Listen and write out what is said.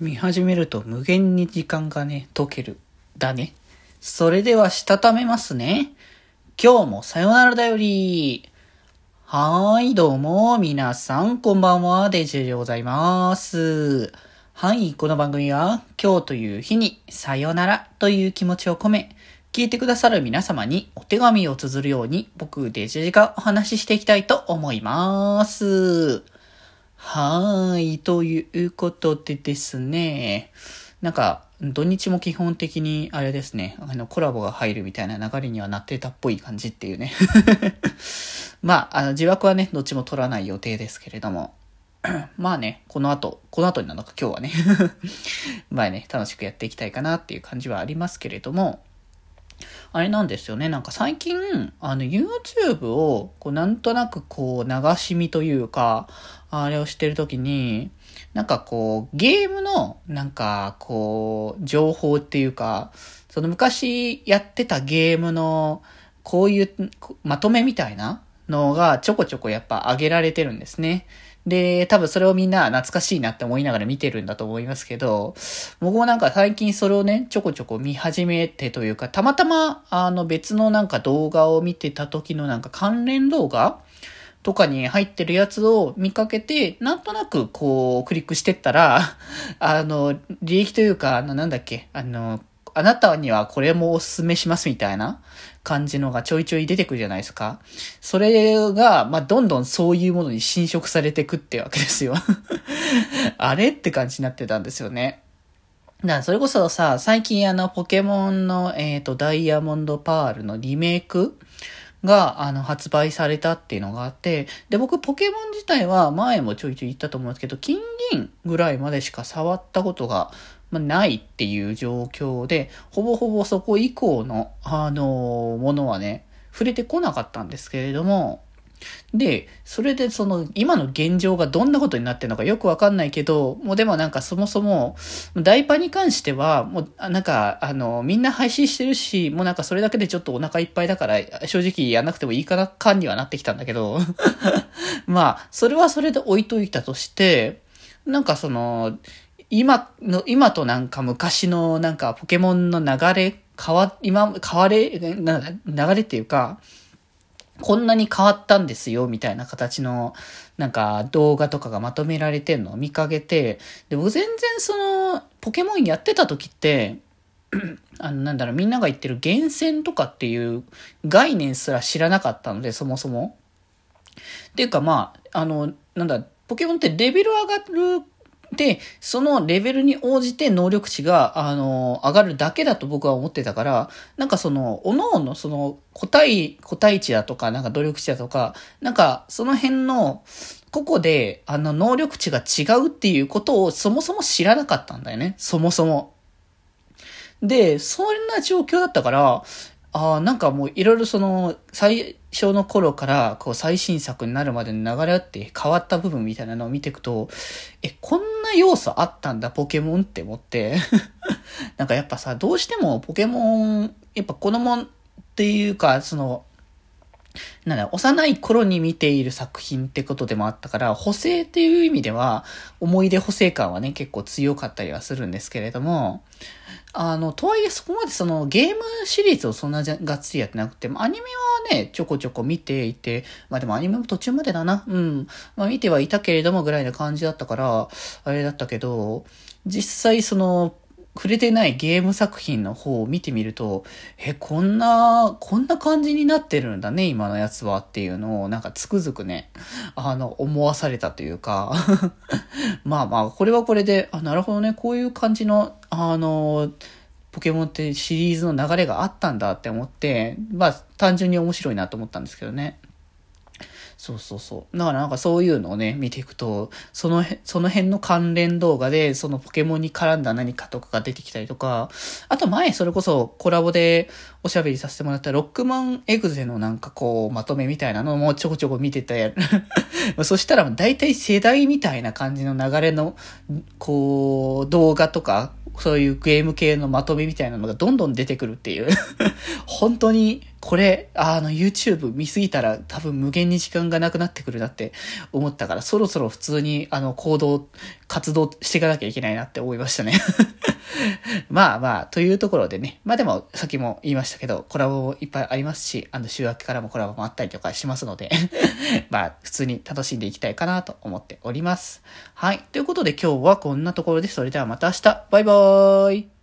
見始めると無限に時間がね、解ける。だね。それでは、したためますね。今日もさよならだより。はーい、どうも、皆さん、こんばんは、デジェでございます。はい、この番組は、今日という日に、さよならという気持ちを込め、聞いてくださる皆様にお手紙を綴るように、僕、デジェジがお話ししていきたいと思います。はーい。ということでですね。なんか、土日も基本的にあれですね、あの、コラボが入るみたいな流れにはなってたっぽい感じっていうね。まあ、あの、自枠はね、どっちも取らない予定ですけれども。まあね、この後、この後になのか今日はね。まあね、楽しくやっていきたいかなっていう感じはありますけれども。あれなんですよね。なんか最近、あの、YouTube を、こう、なんとなくこう、流し見というか、あれをしてるときに、なんかこう、ゲームの、なんか、こう、情報っていうか、その昔やってたゲームの、こういう、まとめみたいなのがちょこちょこやっぱ上げられてるんですね。で、多分それをみんな懐かしいなって思いながら見てるんだと思いますけど、僕もなんか最近それをね、ちょこちょこ見始めてというか、たまたまあの別のなんか動画を見てた時のなんか関連動画とかに入ってるやつを見かけて、なんとなくこうクリックしてったら、あの、利益というか、あの、なんだっけ、あの、あなたにはこれもおすすめしますみたいな感じのがちょいちょい出てくるじゃないですか。それが、まあ、どんどんそういうものに侵食されてくってわけですよ あれって感じになってたんですよね。だからそれこそさ、最近あの、ポケモンの、えっ、ー、と、ダイヤモンドパールのリメイクが、あの、発売されたっていうのがあって、で、僕、ポケモン自体は前もちょいちょい言ったと思うんですけど、金銀ぐらいまでしか触ったことがま、ないっていう状況で、ほぼほぼそこ以降の、あの、ものはね、触れてこなかったんですけれども、で、それでその、今の現状がどんなことになってるのかよくわかんないけど、もうでもなんかそもそも、ダイパに関しては、もうなんか、あの、みんな配信してるし、もうなんかそれだけでちょっとお腹いっぱいだから、正直やんなくてもいいかな感にはなってきたんだけど、まあ、それはそれで置いといたとして、なんかその、今の、今となんか昔のなんかポケモンの流れ、変わ、今、変われ、流れっていうか、こんなに変わったんですよ、みたいな形の、なんか動画とかがまとめられてんのを見かけて、で、僕全然その、ポケモンやってた時って、あの、なんだろう、みんなが言ってる厳選とかっていう概念すら知らなかったので、そもそも。っていうかまあ、あの、なんだ、ポケモンってレベル上がるで、そのレベルに応じて能力値が、あの、上がるだけだと僕は思ってたから、なんかその、おのおのその、個体、個体値だとか、なんか努力値だとか、なんかその辺の、個々で、あの、能力値が違うっていうことをそもそも知らなかったんだよね。そもそも。で、そんな状況だったから、ああ、なんかもういろいろその、最初の頃から、こう最新作になるまでの流れって変わった部分みたいなのを見ていくと、え、こんな要素あったんだ、ポケモンって思って。なんかやっぱさ、どうしてもポケモン、やっぱ子供っていうか、その、なんだ、幼い頃に見ている作品ってことでもあったから、補正っていう意味では、思い出補正感はね、結構強かったりはするんですけれども、あの、とはいえそこまでそのゲームシリーズをそんながっつりやってなくて、アニメはね、ちょこちょこ見ていて、まあでもアニメも途中までだな。うん。まあ見てはいたけれどもぐらいな感じだったから、あれだったけど、実際その、触れてないゲーム作品の方を見てみると、え、こんな、こんな感じになってるんだね、今のやつはっていうのを、なんかつくづくね、あの、思わされたというか まあまあ、これはこれで、あ、なるほどね、こういう感じの、あの、ポケモンってシリーズの流れがあったんだって思って、まあ、単純に面白いなと思ったんですけどね。そうそうそう。だからなんかそういうのをね、見ていくと、その、その辺の関連動画で、そのポケモンに絡んだ何かとかが出てきたりとか、あと前それこそコラボでおしゃべりさせてもらったロックマンエグゼのなんかこう、まとめみたいなのもちょこちょこ見てたや そしたら大体世代みたいな感じの流れの、こう、動画とか、そういうゲーム系のまとめみたいなのがどんどん出てくるっていう 本当にこれ、あの、YouTube 見すぎたら多分無限に時間がなくなってくるなって思ったから、そろそろ普通に、あの、行動、活動していかなきゃいけないなって思いましたね。まあまあ、というところでね。まあでも、さっきも言いましたけど、コラボもいっぱいありますし、あの、週明けからもコラボもあったりとかしますので まあ、普通に楽しんでいきたいかなと思っております。はい。ということで今日はこんなところです、それではまた明日。バイバーイ。